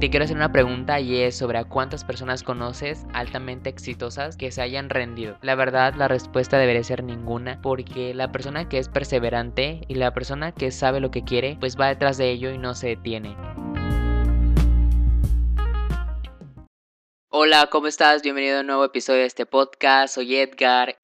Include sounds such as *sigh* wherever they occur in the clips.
te quiero hacer una pregunta y es sobre a cuántas personas conoces altamente exitosas que se hayan rendido. La verdad, la respuesta debería ser ninguna, porque la persona que es perseverante y la persona que sabe lo que quiere, pues va detrás de ello y no se detiene. Hola, ¿cómo estás? Bienvenido a un nuevo episodio de este podcast. Soy Edgar.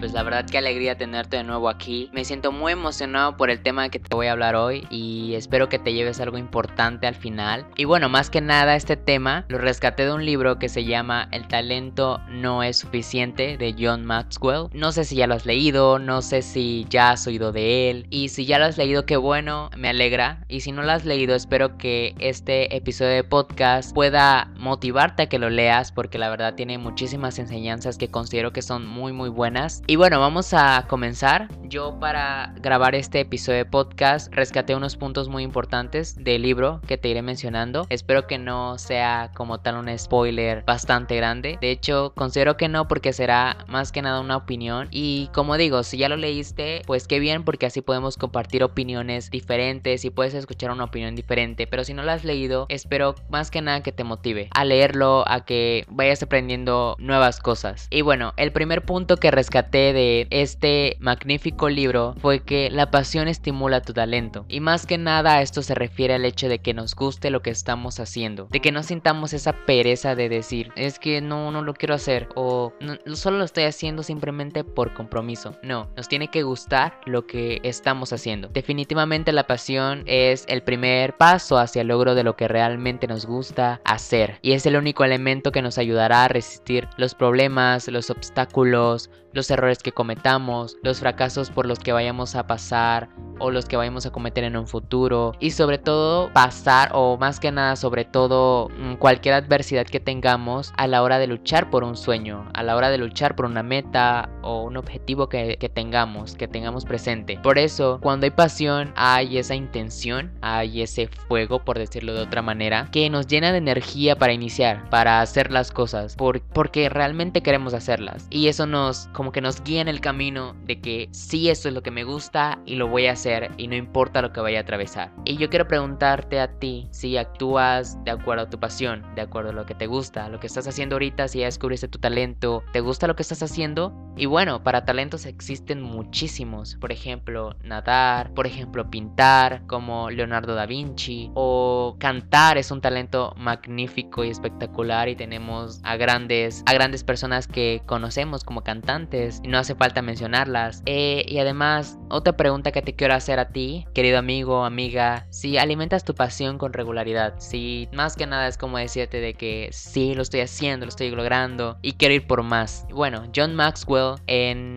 Pues la verdad qué alegría tenerte de nuevo aquí. Me siento muy emocionado por el tema que te voy a hablar hoy y espero que te lleves algo importante al final. Y bueno, más que nada este tema lo rescaté de un libro que se llama El talento no es suficiente de John Maxwell. No sé si ya lo has leído, no sé si ya has oído de él y si ya lo has leído qué bueno, me alegra. Y si no lo has leído espero que este episodio de podcast pueda motivarte a que lo leas porque la verdad tiene muchísimas enseñanzas que considero que son muy muy buenas y bueno, vamos a comenzar. Yo para grabar este episodio de podcast rescaté unos puntos muy importantes del libro que te iré mencionando. Espero que no sea como tal un spoiler bastante grande. De hecho, considero que no porque será más que nada una opinión. Y como digo, si ya lo leíste, pues qué bien porque así podemos compartir opiniones diferentes y puedes escuchar una opinión diferente. Pero si no lo has leído, espero más que nada que te motive a leerlo, a que vayas aprendiendo nuevas cosas. Y bueno, el primer punto que rescaté de este magnífico libro fue que la pasión estimula tu talento. Y más que nada esto se refiere al hecho de que nos guste lo que estamos haciendo. De que no sintamos esa pereza de decir, es que no, no lo quiero hacer. O solo lo estoy haciendo simplemente por compromiso. No, nos tiene que gustar lo que estamos haciendo. Definitivamente la pasión es el primer paso hacia el logro de lo que realmente nos gusta hacer. Y es el único elemento que nos ayudará a resistir los problemas, los obstáculos, los errores que cometamos, los fracasos por los que vayamos a pasar o los que vayamos a cometer en un futuro y sobre todo pasar o más que nada sobre todo mm, cualquier adversidad que tengamos a la hora de luchar por un sueño, a la hora de luchar por una meta o un objetivo que, que tengamos, que tengamos presente. Por eso, cuando hay pasión, hay esa intención, hay ese fuego, por decirlo de otra manera, que nos llena de energía para iniciar, para hacer las cosas, por, porque realmente queremos hacerlas. Y eso nos como que nos guía en el camino de que sí, esto es lo que me gusta y lo voy a hacer y no importa lo que vaya a atravesar. Y yo quiero preguntarte a ti si actúas de acuerdo a tu pasión, de acuerdo a lo que te gusta, lo que estás haciendo ahorita, si ya descubriste tu talento, ¿te gusta lo que estás haciendo? Y bueno, para talentos existen muchísimos, por ejemplo, nadar, por ejemplo, pintar, como Leonardo da Vinci, o cantar es un talento magnífico y espectacular y tenemos a grandes, a grandes personas que conocemos como cantantes y no hace falta mencionarlas. Eh, y además, otra pregunta que te quiero hacer a ti, querido amigo, amiga, si alimentas tu pasión con regularidad, si más que nada es como decirte de que sí, lo estoy haciendo, lo estoy logrando y quiero ir por más. Bueno, John Maxwell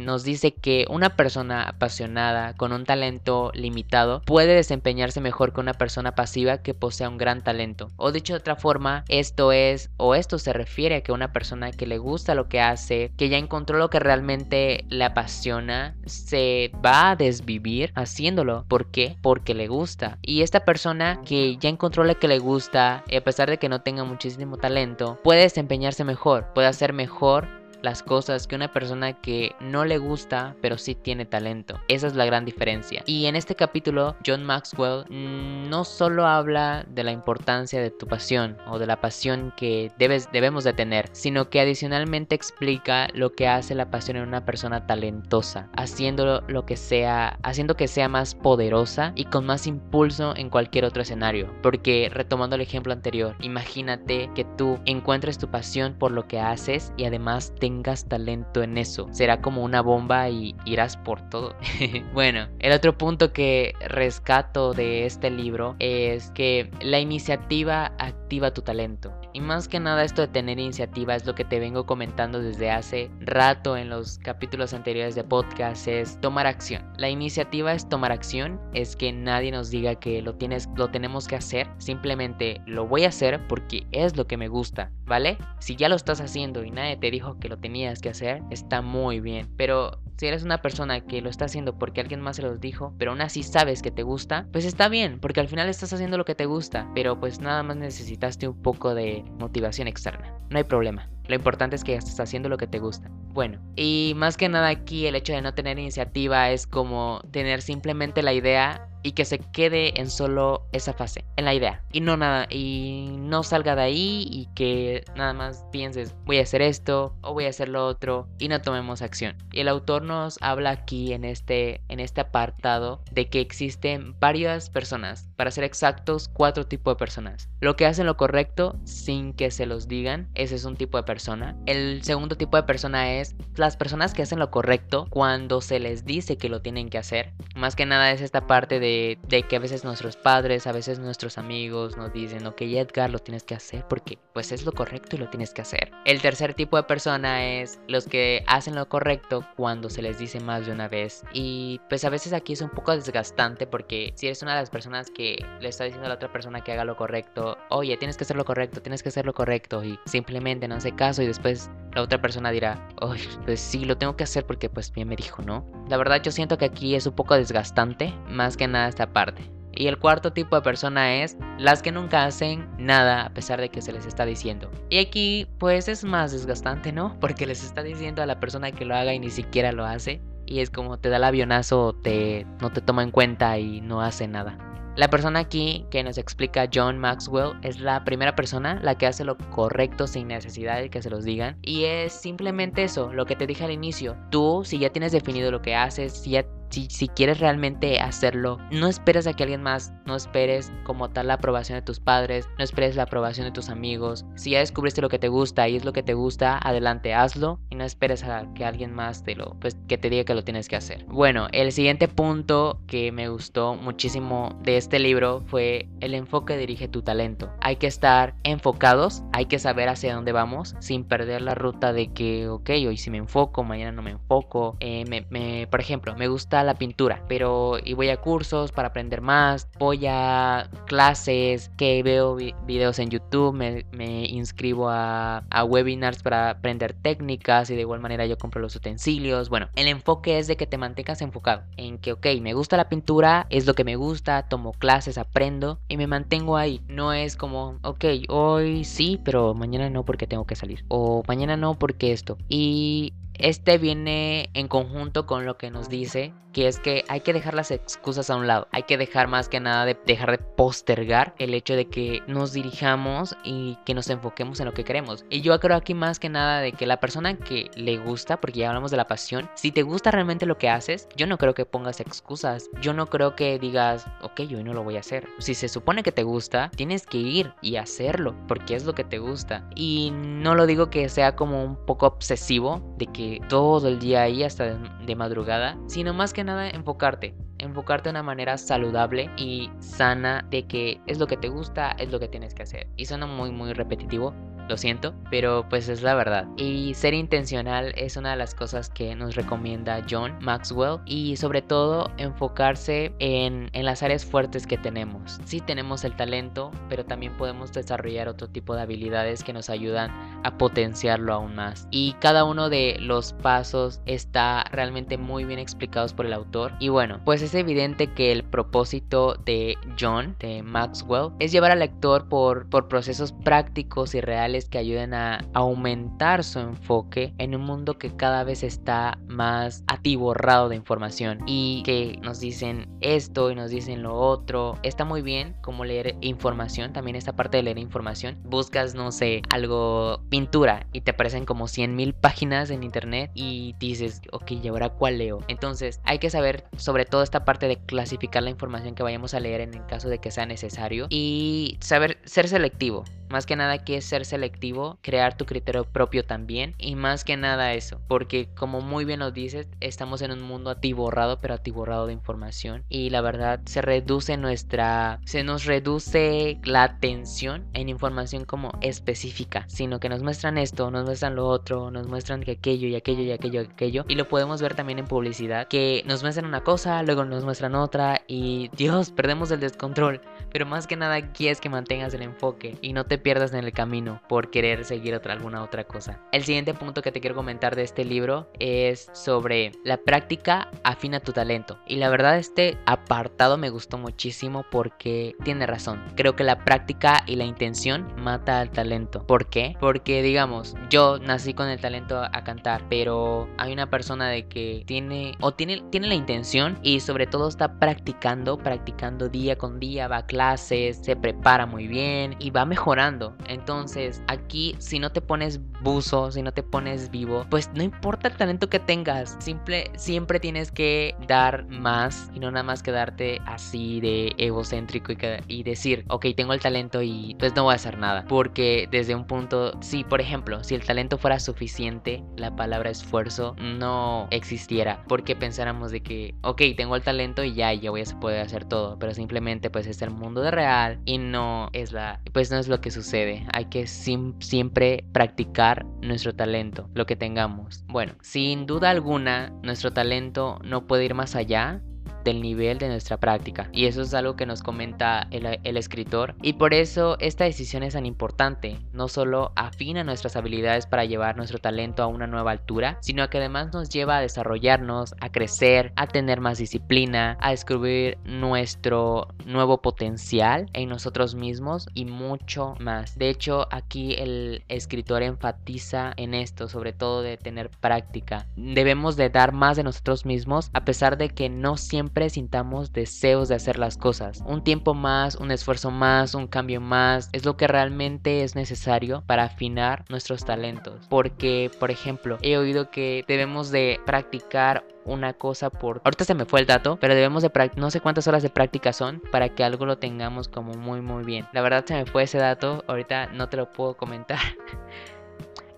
nos dice que una persona apasionada con un talento limitado puede desempeñarse mejor que una persona pasiva que posea un gran talento. O dicho de otra forma, esto es o esto se refiere a que una persona que le gusta lo que hace, que ya encontró lo que realmente realmente le apasiona se va a desvivir haciéndolo. ¿Por qué? Porque le gusta. Y esta persona que ya encontró lo que le gusta, y a pesar de que no tenga muchísimo talento, puede desempeñarse mejor, puede hacer mejor las cosas que una persona que no le gusta pero sí tiene talento. Esa es la gran diferencia. Y en este capítulo John Maxwell mm, no solo habla de la importancia de tu pasión o de la pasión que debes, debemos de tener, sino que adicionalmente explica lo que hace la pasión en una persona talentosa, haciendo lo que sea, haciendo que sea más poderosa y con más impulso en cualquier otro escenario. Porque retomando el ejemplo anterior, imagínate que tú encuentres tu pasión por lo que haces y además te tengas talento en eso. Será como una bomba y irás por todo. *laughs* bueno, el otro punto que rescato de este libro es que la iniciativa activa tu talento. Y más que nada esto de tener iniciativa es lo que te vengo comentando desde hace rato en los capítulos anteriores de podcast, es tomar acción. La iniciativa es tomar acción, es que nadie nos diga que lo tienes lo tenemos que hacer, simplemente lo voy a hacer porque es lo que me gusta, ¿vale? Si ya lo estás haciendo y nadie te dijo que lo tenías que hacer, está muy bien. Pero si eres una persona que lo está haciendo porque alguien más se lo dijo, pero aún así sabes que te gusta, pues está bien, porque al final estás haciendo lo que te gusta, pero pues nada más necesitaste un poco de motivación externa. No hay problema. Lo importante es que estás haciendo lo que te gusta. Bueno, y más que nada aquí el hecho de no tener iniciativa es como tener simplemente la idea y que se quede en solo esa fase, en la idea y no nada y no salga de ahí y que nada más pienses voy a hacer esto o voy a hacer lo otro y no tomemos acción. Y el autor nos habla aquí en este en este apartado de que existen varias personas, para ser exactos, cuatro tipos de personas. Lo que hacen lo correcto sin que se los digan, ese es un tipo de persona. El segundo tipo de persona es las personas que hacen lo correcto cuando se les dice que lo tienen que hacer. Más que nada es esta parte de, que a veces nuestros padres, a veces nuestros amigos nos dicen, ok Edgar, lo tienes que hacer porque pues es lo correcto y lo tienes que hacer. El tercer tipo de persona es los que hacen lo correcto cuando se les dice más de una vez. Y pues a veces aquí es un poco desgastante porque si eres una de las personas que le está diciendo a la otra persona que haga lo correcto, oye, tienes que hacer lo correcto, tienes que hacer lo correcto y simplemente no hace caso y después la otra persona dirá, oye, pues sí, lo tengo que hacer porque pues bien me dijo, ¿no? La verdad yo siento que aquí es un poco desgastante, más que nada esta parte. Y el cuarto tipo de persona es las que nunca hacen nada a pesar de que se les está diciendo. Y aquí pues es más desgastante, ¿no? Porque les está diciendo a la persona que lo haga y ni siquiera lo hace. Y es como te da el avionazo, te, no te toma en cuenta y no hace nada. La persona aquí que nos explica John Maxwell es la primera persona la que hace lo correcto sin necesidad de que se los digan. Y es simplemente eso, lo que te dije al inicio. Tú, si ya tienes definido lo que haces, si ya si, quieres realmente hacerlo, no esperes a que alguien más, no esperes como tal la aprobación de tus padres, no esperes la aprobación de tus amigos. Si ya descubriste lo que te gusta y es lo que te gusta, adelante, hazlo y no esperes a que alguien más te lo, pues que te diga que lo tienes que hacer. Bueno, el siguiente punto que me gustó muchísimo de este libro fue el enfoque dirige tu talento. Hay que estar enfocados, hay que saber hacia dónde vamos sin perder la ruta de que, ok, hoy sí me enfoco, mañana no me enfoco. Eh, me, por ejemplo, me gusta la pintura, pero y voy a cursos para aprender más, voy a clases, que veo videos en YouTube, me, inscribo a, webinars para aprender técnicas y de igual manera yo compro los utensilios. Bueno, el enfoque es de que te mantengas enfocado en que, ok, me gusta la pintura, es lo que me gusta, tomo clases, aprendo y me mantengo ahí. No es como, ok, hoy sí, pero mañana no porque tengo que salir. O mañana no porque esto. Y este viene en conjunto con lo que nos dice que es que hay que dejar las excusas a un lado, hay que dejar más que nada de dejar de postergar el hecho de que nos dirijamos y que nos enfoquemos en lo que queremos. Y yo creo aquí más que nada de que la persona que le gusta, porque ya hablamos de la pasión, si te gusta realmente lo que haces, yo no creo que pongas excusas, yo no creo que digas, ok, hoy no lo voy a hacer. Si se supone que te gusta, tienes que ir y hacerlo, porque es lo que te gusta. Y no lo digo que sea como un poco obsesivo, de que todo el día ahí hasta de madrugada, sino más que nada enfocarte, enfocarte de una manera saludable y sana de que es lo que te gusta, es lo que tienes que hacer. Y suena muy muy repetitivo, lo siento, pero pues es la verdad. Y ser intencional es una de las cosas que nos recomienda John Maxwell y sobre todo enfocarse en, en las áreas fuertes que tenemos. Sí tenemos el talento, pero también podemos desarrollar otro tipo de habilidades que nos ayudan a potenciarlo aún más. Y cada uno de los pasos está realmente muy bien explicados por el autor. Y bueno, pues es evidente que el propósito de John, de Maxwell, es llevar al lector por, por procesos prácticos y reales que ayuden a aumentar su enfoque en un mundo que cada vez está más atiborrado de información y que nos dicen esto y nos dicen lo otro. Está muy bien como leer información, también esta parte de leer información. Buscas, no sé, algo, pintura y te aparecen como 100 mil páginas en internet y dices, ok, ¿y ahora cuál leo? Entonces hay que saber sobre todo esta parte de clasificar la información que vayamos a leer en el caso de que sea necesario y saber ser selectivo. Más que nada que es ser selectivo, crear tu criterio propio también y más que nada eso, porque como muy bien lo dices, estamos en un mundo atiborrado, pero atiborrado de información y la verdad se reduce nuestra, se nos reduce la atención en información como específica, sino que nos muestran esto, nos muestran lo otro, nos muestran que aquello y aquello y aquello y aquello y lo podemos ver también en publicidad, que nos muestran una cosa, luego nos muestran otra y Dios, perdemos el descontrol, pero más que nada aquí es que mantengas el enfoque y no te pierdas en el camino por querer seguir otra, alguna otra cosa. El siguiente punto que te quiero comentar de este libro es sobre la práctica afina tu talento. Y la verdad este apartado me gustó muchísimo porque tiene razón. Creo que la práctica y la intención mata al talento. ¿Por qué? Porque digamos, yo nací con el talento a cantar, pero hay una persona de que tiene o tiene, tiene la intención y sobre todo está practicando, practicando día con día, va a clases, se prepara muy bien y va mejorando. Entonces aquí si no te pones buzo, si no te pones vivo, pues no importa el talento que tengas, simple, siempre tienes que dar más y no nada más quedarte así de egocéntrico y, y decir, ok, tengo el talento y pues no voy a hacer nada. Porque desde un punto, si por ejemplo, si el talento fuera suficiente, la palabra esfuerzo no existiera. Porque pensáramos de que, ok, tengo el talento y ya, ya voy a poder hacer todo. Pero simplemente pues es el mundo de real y no es la, pues no es lo que sucede. Hay que siempre practicar nuestro talento, lo que tengamos. Bueno, sin duda alguna, nuestro talento no puede ir más allá del nivel de nuestra práctica. Y eso es algo que nos comenta el, escritor. Y por eso esta decisión es tan importante. No solo afina nuestras habilidades para llevar nuestro talento a una nueva altura, sino que además nos lleva a desarrollarnos, a crecer, a tener más disciplina, a descubrir nuestro nuevo potencial en nosotros mismos y mucho más. De hecho, aquí el escritor enfatiza en esto, sobre todo de tener práctica. Debemos de dar más de nosotros mismos a pesar de que no siempre sintamos deseos de hacer las cosas. Un tiempo más, un esfuerzo más, un cambio más, es lo que realmente es necesario para afinar nuestros talentos. Porque, por ejemplo, he oído que debemos de practicar una cosa por... Ahorita se me fue el dato, pero debemos de no sé cuántas horas de práctica son para que algo lo tengamos como muy muy bien. La verdad se me fue ese dato, ahorita no te lo puedo comentar. *laughs*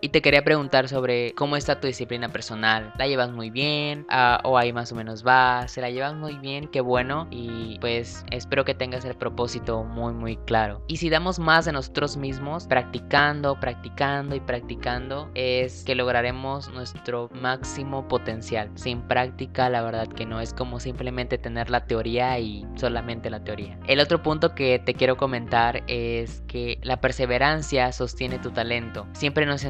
Y te quería preguntar sobre cómo está tu disciplina personal. ¿La llevas muy bien? Ah, ¿O ahí más o menos va? ¿Se la llevas muy bien? Qué bueno. Y pues espero que tengas el propósito muy muy claro. Y si damos más de nosotros mismos, practicando, practicando y practicando, es que lograremos nuestro máximo potencial. Sin práctica, la verdad que no. Es como simplemente tener la teoría y solamente la teoría. El otro punto que te quiero comentar es que la perseverancia sostiene tu talento. Siempre nos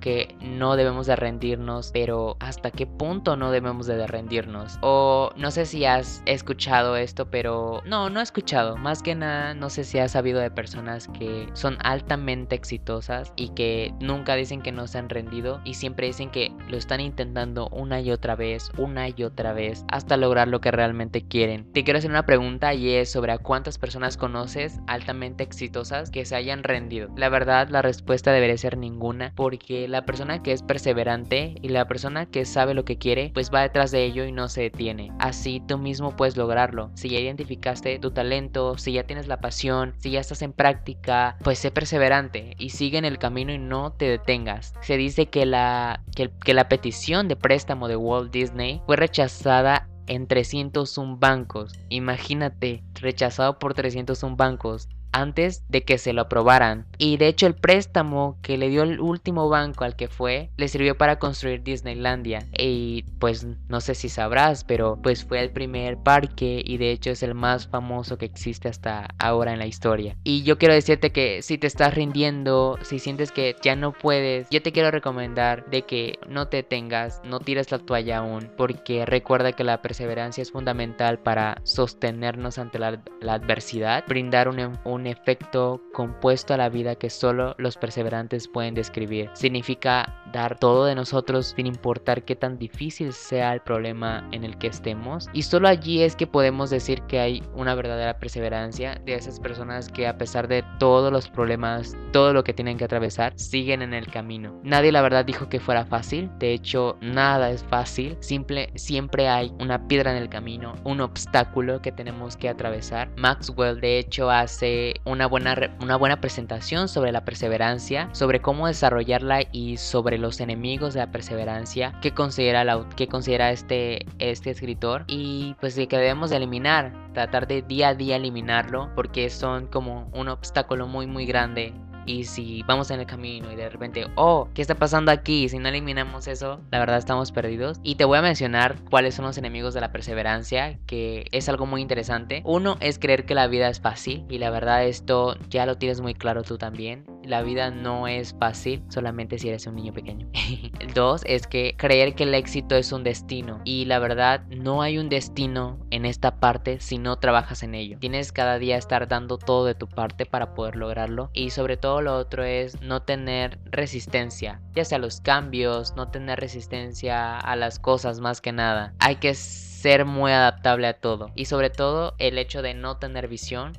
que no debemos de rendirnos, pero ¿hasta qué punto no debemos de rendirnos? O no sé si has escuchado esto, pero no, no he escuchado. Más que nada, no sé si has sabido de personas que son altamente exitosas y que nunca dicen que no se han rendido y siempre dicen que lo están intentando una y otra vez, una y otra vez, hasta lograr lo que realmente quieren. Te quiero hacer una pregunta y es sobre a cuántas personas conoces altamente exitosas que se hayan rendido. La verdad, la respuesta debería ser ninguna porque que la persona que es perseverante y la persona que sabe lo que quiere, pues va detrás de ello y no se detiene. Así tú mismo puedes lograrlo. Si ya identificaste tu talento, si ya tienes la pasión, si ya estás en práctica, pues sé perseverante y sigue en el camino y no te detengas. Se dice que la, que, que la petición de préstamo de Walt Disney fue rechazada en 301 bancos. Imagínate, rechazado por 301 bancos antes de que se lo aprobaran. Y de hecho el préstamo que le dio el último banco al que fue le sirvió para construir Disneylandia. Y pues no sé si sabrás, pero pues fue el primer parque y de hecho es el más famoso que existe hasta ahora en la historia. Y yo quiero decirte que si te estás rindiendo, si sientes que ya no puedes, yo te quiero recomendar de que no te tengas, no tires la toalla aún, porque recuerda que la perseverancia es fundamental para sostenernos ante la, adversidad, brindar un, un efecto compuesto a la vida que solo los perseverantes pueden describir. Significa dar todo de nosotros sin importar qué tan difícil sea el problema en el que estemos. Y solo allí es que podemos decir que hay una verdadera perseverancia de esas personas que a pesar de todos los problemas, todo lo que tienen que atravesar, siguen en el camino. Nadie la verdad dijo que fuera fácil. De hecho, nada es fácil. Simple, siempre hay una piedra en el camino, un obstáculo que tenemos que atravesar. Maxwell de hecho hace una buena, una buena presentación sobre la perseverancia, sobre cómo desarrollarla y sobre los enemigos de la perseverancia que considera, que considera este, este escritor y pues que debemos de eliminar, tratar de día a día eliminarlo porque son como un obstáculo muy muy grande y si vamos en el camino y de repente, oh, ¿qué está pasando aquí? Si no eliminamos eso, la verdad estamos perdidos. Y te voy a mencionar cuáles son los enemigos de la perseverancia, que es algo muy interesante. Uno es creer que la vida es fácil y la verdad esto ya lo tienes muy claro tú también la vida no es fácil solamente si eres un niño pequeño. *laughs* dos es que creer que el éxito es un destino y la verdad no hay un destino en esta parte si no trabajas en ello. Tienes cada día estar dando todo de tu parte para poder lograrlo y sobre todo lo otro es no tener resistencia, ya sea los cambios, no tener resistencia a las cosas más que nada. Hay que ser muy adaptable a todo y sobre todo el hecho de no tener visión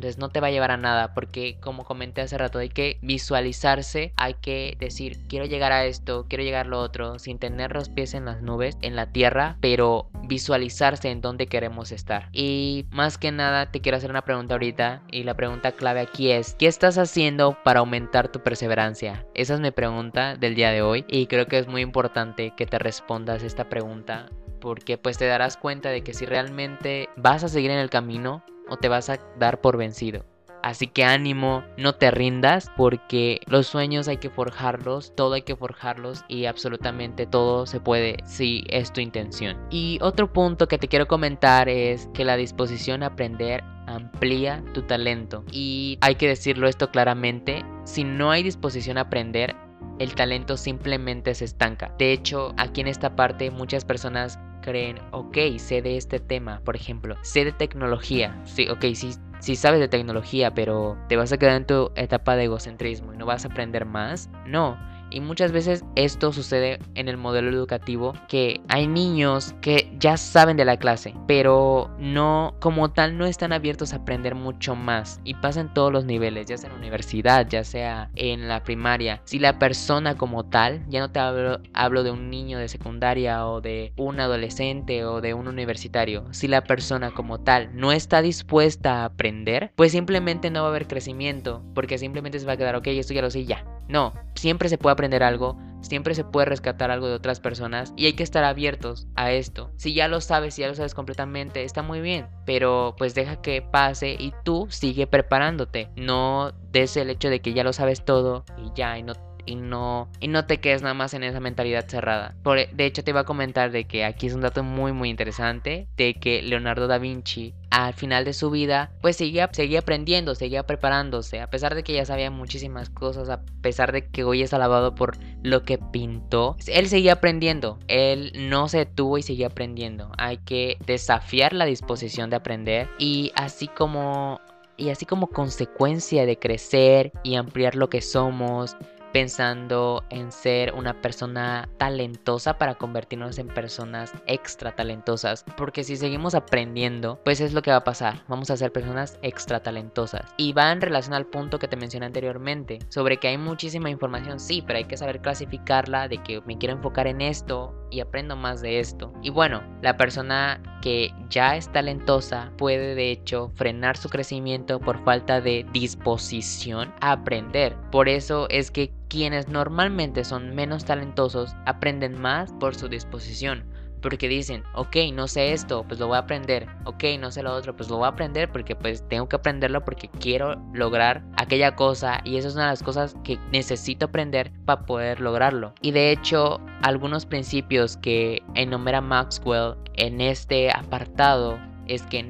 pues no te va a llevar a nada porque como comenté hace rato hay que visualizarse, hay que decir quiero llegar a esto, quiero llegar a lo otro sin tener los pies en las nubes, en la tierra, pero visualizarse en dónde queremos estar. Y más que nada te quiero hacer una pregunta ahorita y la pregunta clave aquí es ¿qué estás haciendo para aumentar tu perseverancia? Esa es mi pregunta del día de hoy y creo que es muy importante que te respondas esta pregunta porque pues te darás cuenta de que si realmente vas a seguir en el camino o te vas a dar por vencido. Así que ánimo, no te rindas porque los sueños hay que forjarlos, todo hay que forjarlos y absolutamente todo se puede si es tu intención. Y otro punto que te quiero comentar es que la disposición a aprender amplía tu talento. Y hay que decirlo esto claramente, si no hay disposición a aprender, el talento simplemente se estanca. De hecho, aquí en esta parte muchas personas creen, ok, sé de este tema, por ejemplo, sé de tecnología, sí, ok, sí, sí sabes de tecnología, pero te vas a quedar en tu etapa de egocentrismo y no vas a aprender más. No, y muchas veces esto sucede en el modelo educativo que hay niños que ya saben de la clase, pero no como tal no están abiertos a aprender mucho más y pasa en todos los niveles, ya sea en la universidad, ya sea en la primaria. Si la persona como tal, ya no te hablo, hablo de un niño de secundaria o de un adolescente o de un universitario, si la persona como tal no está dispuesta a aprender, pues simplemente no va a haber crecimiento, porque simplemente se va a quedar, ok, esto ya lo sé ya. No, siempre se puede aprender algo, siempre se puede rescatar algo de otras personas y hay que estar abiertos a esto. Si ya lo sabes, si ya lo sabes completamente, está muy bien, pero pues deja que pase y tú sigue preparándote. No des el hecho de que ya lo sabes todo y ya y no y no, y no te quedes nada más en esa mentalidad cerrada. Por, de hecho, te iba a comentar de que aquí es un dato muy, muy interesante, de que Leonardo da Vinci al final de su vida, pues seguía, seguía aprendiendo, seguía preparándose, a pesar de que ya sabía muchísimas cosas, a pesar de que hoy es alabado por lo que pintó, él seguía aprendiendo, él no se detuvo y seguía aprendiendo. Hay que desafiar la disposición de aprender y así como y así como consecuencia de crecer y ampliar lo que somos, pensando en ser una persona talentosa para convertirnos en personas extra talentosas. Porque si seguimos aprendiendo, pues es lo que va a pasar. Vamos a ser personas extra talentosas. Y va en relación al punto que te mencioné anteriormente, sobre que hay muchísima información, sí, pero hay que saber clasificarla de que me quiero enfocar en esto y aprendo más de esto. Y bueno, la persona que ya es talentosa puede de hecho frenar su crecimiento por falta de disposición a aprender. Por eso es que quienes normalmente son menos talentosos aprenden más por su disposición. Porque dicen, ok, no sé esto, pues lo voy a aprender. Ok, no sé lo otro, pues lo voy a aprender porque pues tengo que aprenderlo porque quiero lograr aquella cosa. Y esa es una de las cosas que necesito aprender para poder lograrlo. Y de hecho, algunos principios que enumera Maxwell en este apartado es que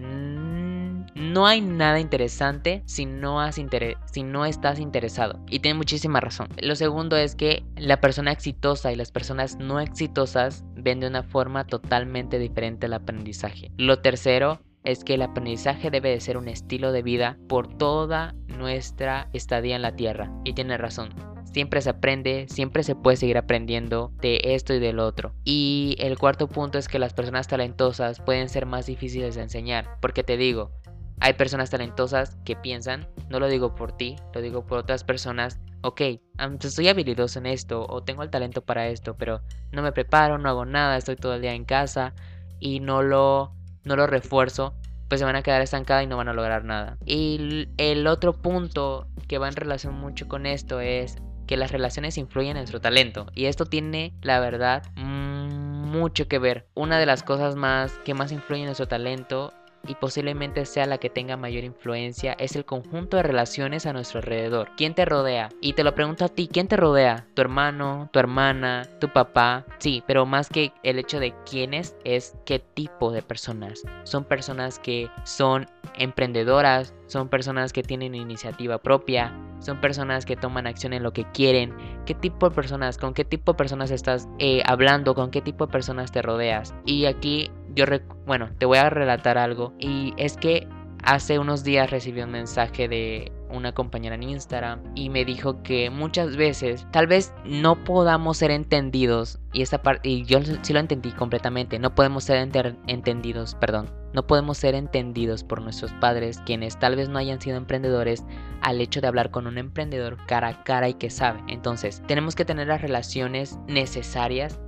no hay nada interesante si no, has estás interesado. Y tiene muchísima razón. Lo segundo es que la persona exitosa y las personas no exitosas ven de una forma totalmente diferente el aprendizaje. Lo tercero es que el aprendizaje debe de ser un estilo de vida por toda nuestra estadía en la Tierra. Y tiene razón. Siempre se aprende, siempre se puede seguir aprendiendo de esto y del otro. Y el cuarto punto es que las personas talentosas pueden ser más difíciles de enseñar. Porque te digo, hay personas talentosas que piensan, no lo digo por ti, lo digo por otras personas, ok, estoy habilidoso en esto o tengo el talento para esto, pero no me preparo, no hago nada, estoy todo el día en casa y no lo, no lo refuerzo, pues se van a quedar estancadas y no van a lograr nada. Y el otro punto que va en relación mucho con esto es que las relaciones influyen en nuestro talento y esto tiene, la verdad, mucho que ver. Una de las cosas más que más influyen en nuestro talento y posiblemente sea la que tenga mayor influencia es el conjunto de relaciones a nuestro alrededor. ¿ Quién te rodea? Y te lo pregunto a ti, ¿quién te rodea? ¿Tu hermano? ¿Tu hermana? ¿Tu papá? Sí, pero más que el hecho de quiénes es qué tipo de personas. Son personas que son emprendedoras, son personas que tienen iniciativa propia, son personas que toman acción en lo que quieren. ¿Qué tipo de personas, con qué tipo de personas estás eh, hablando, con qué tipo de personas te rodeas? Y aquí yo, bueno, te voy a relatar algo. Y es que hace unos días recibí un mensaje de una compañera en Instagram y me dijo que muchas veces tal vez no podamos ser entendidos y esta parte y yo sí lo entendí completamente, no podemos ser entendidos, perdón, no podemos ser entendidos por nuestros padres quienes tal vez no hayan sido emprendedores al hecho de hablar con un emprendedor cara a cara y que sabe. Entonces, tenemos que tener las relaciones necesarias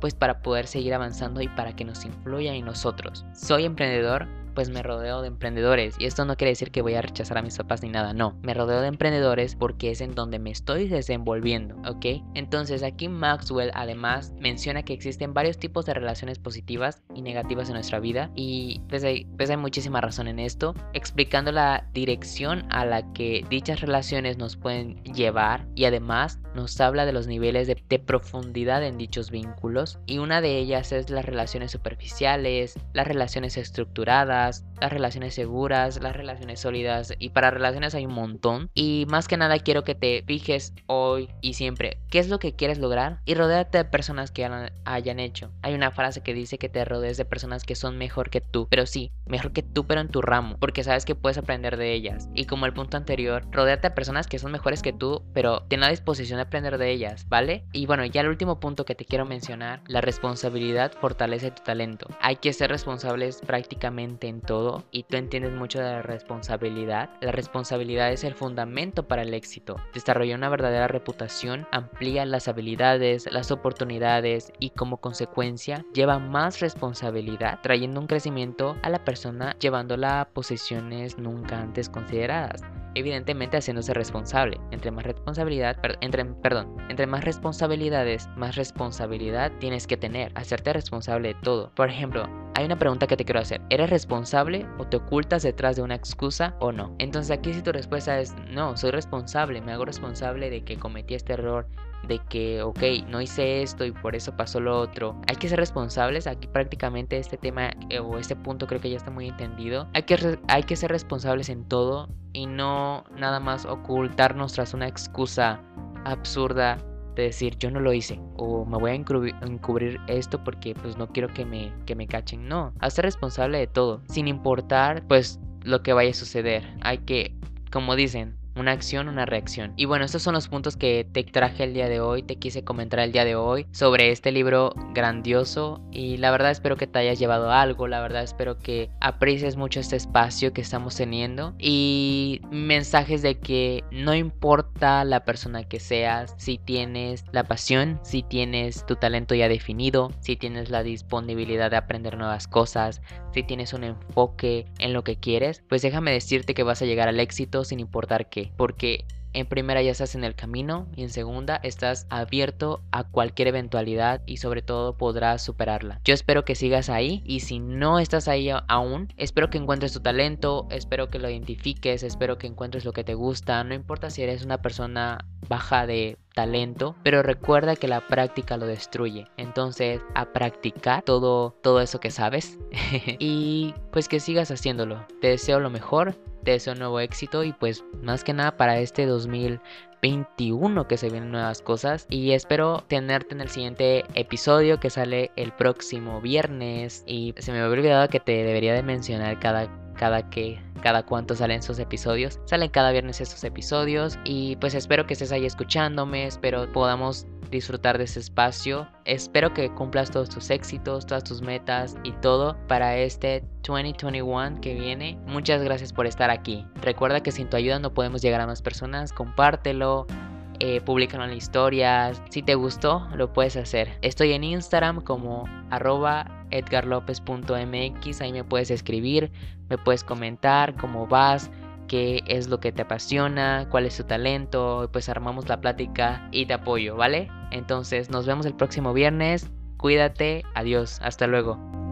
pues para poder seguir avanzando y para que nos influya en nosotros. Soy emprendedor, pues me rodeo de emprendedores. Y esto no quiere decir que voy a rechazar a mis papás ni nada, no. Me rodeo de emprendedores porque es en donde me estoy desenvolviendo, ¿ok? Entonces aquí Maxwell además menciona que existen varios tipos de relaciones positivas y negativas en nuestra vida. Y pues hay, pues hay muchísima razón en esto, explicando la dirección a la que dichas relaciones nos pueden llevar y además nos habla de los niveles de, profundidad en dichos vínculos. Y una de ellas es las relaciones superficiales, las relaciones estructuradas, las relaciones seguras, las relaciones sólidas y para relaciones hay un montón. Y más que nada quiero que te fijes hoy y siempre qué es lo que quieres lograr y rodeate de personas que hayan hecho. Hay una frase que dice que te rodees de personas que son mejor que tú, pero sí, mejor que tú pero en tu ramo, porque sabes que puedes aprender de ellas. Y como el punto anterior, rodeate de personas que son mejores que tú, pero ten la disposición de aprender de ellas, ¿vale? Y bueno, ya el último punto que te quiero mencionar, la responsabilidad fortalece tu talento. Hay que ser responsables prácticamente en todo y tú entiendes mucho de la responsabilidad, la responsabilidad es el fundamento para el éxito. Desarrollar una verdadera reputación amplía las habilidades, las oportunidades y como consecuencia lleva más responsabilidad, trayendo un crecimiento a la persona llevándola a posiciones nunca antes consideradas evidentemente haciéndose responsable. Entre más responsabilidad, perdón, entre más responsabilidades, más responsabilidad tienes que tener, hacerte responsable de todo. Por ejemplo, hay una pregunta que te quiero hacer. ¿Eres responsable o te ocultas detrás de una excusa o no? Entonces aquí si tu respuesta es no, soy responsable, me hago responsable de que cometí este error, de que, ok, no hice esto y por eso pasó lo otro. Hay que ser responsables. Aquí prácticamente este tema eh, o este punto creo que ya está muy entendido. Hay que, hay que ser responsables en todo y no nada más ocultarnos tras una excusa absurda de decir yo no lo hice o me voy a encubrir, esto porque pues no quiero que me, que me cachen. No, a ser responsable de todo, sin importar pues lo que vaya a suceder. Hay que, como dicen, una acción, una reacción. Y bueno, estos son los puntos que te traje el día de hoy, te quise comentar el día de hoy sobre este libro grandioso y la verdad espero que te hayas llevado algo, la verdad espero que aprecies mucho este espacio que estamos teniendo y mensajes de que no importa la persona que seas, si tienes la pasión, si tienes tu talento ya definido, si tienes la disponibilidad de aprender nuevas cosas, si tienes un enfoque en lo que quieres, pues déjame decirte que vas a llegar al éxito sin importar qué porque en primera ya estás en el camino y en segunda estás abierto a cualquier eventualidad y sobre todo podrás superarla. Yo espero que sigas ahí y si no estás ahí aún, espero que encuentres tu talento, espero que lo identifiques, espero que encuentres lo que te gusta, no importa si eres una persona baja de talento, pero recuerda que la práctica lo destruye. Entonces, a practicar todo todo eso que sabes *laughs* y pues que sigas haciéndolo. Te deseo lo mejor te deseo un nuevo éxito y pues más que nada para este 2021 que se vienen nuevas cosas y espero tenerte en el siguiente episodio que sale el próximo viernes y se me había olvidado que te debería de mencionar cada cada que cada cuánto salen sus episodios. Salen cada viernes estos episodios y pues espero que estés ahí escuchándome, espero podamos disfrutar de ese espacio. Espero que cumplas todos tus éxitos, todas tus metas y todo para este 2021 que viene. Muchas gracias por estar aquí. Recuerda que sin tu ayuda no podemos llegar a más personas. Compártelo. Eh, en historias. Si te gustó, lo puedes hacer. Estoy en Instagram como arroba edgarlopez.mx. Ahí me puedes escribir, me puedes comentar cómo vas, qué es lo que te apasiona, cuál es tu talento, pues armamos la plática y te apoyo, ¿vale? Entonces nos vemos el próximo viernes, cuídate, adiós, hasta luego.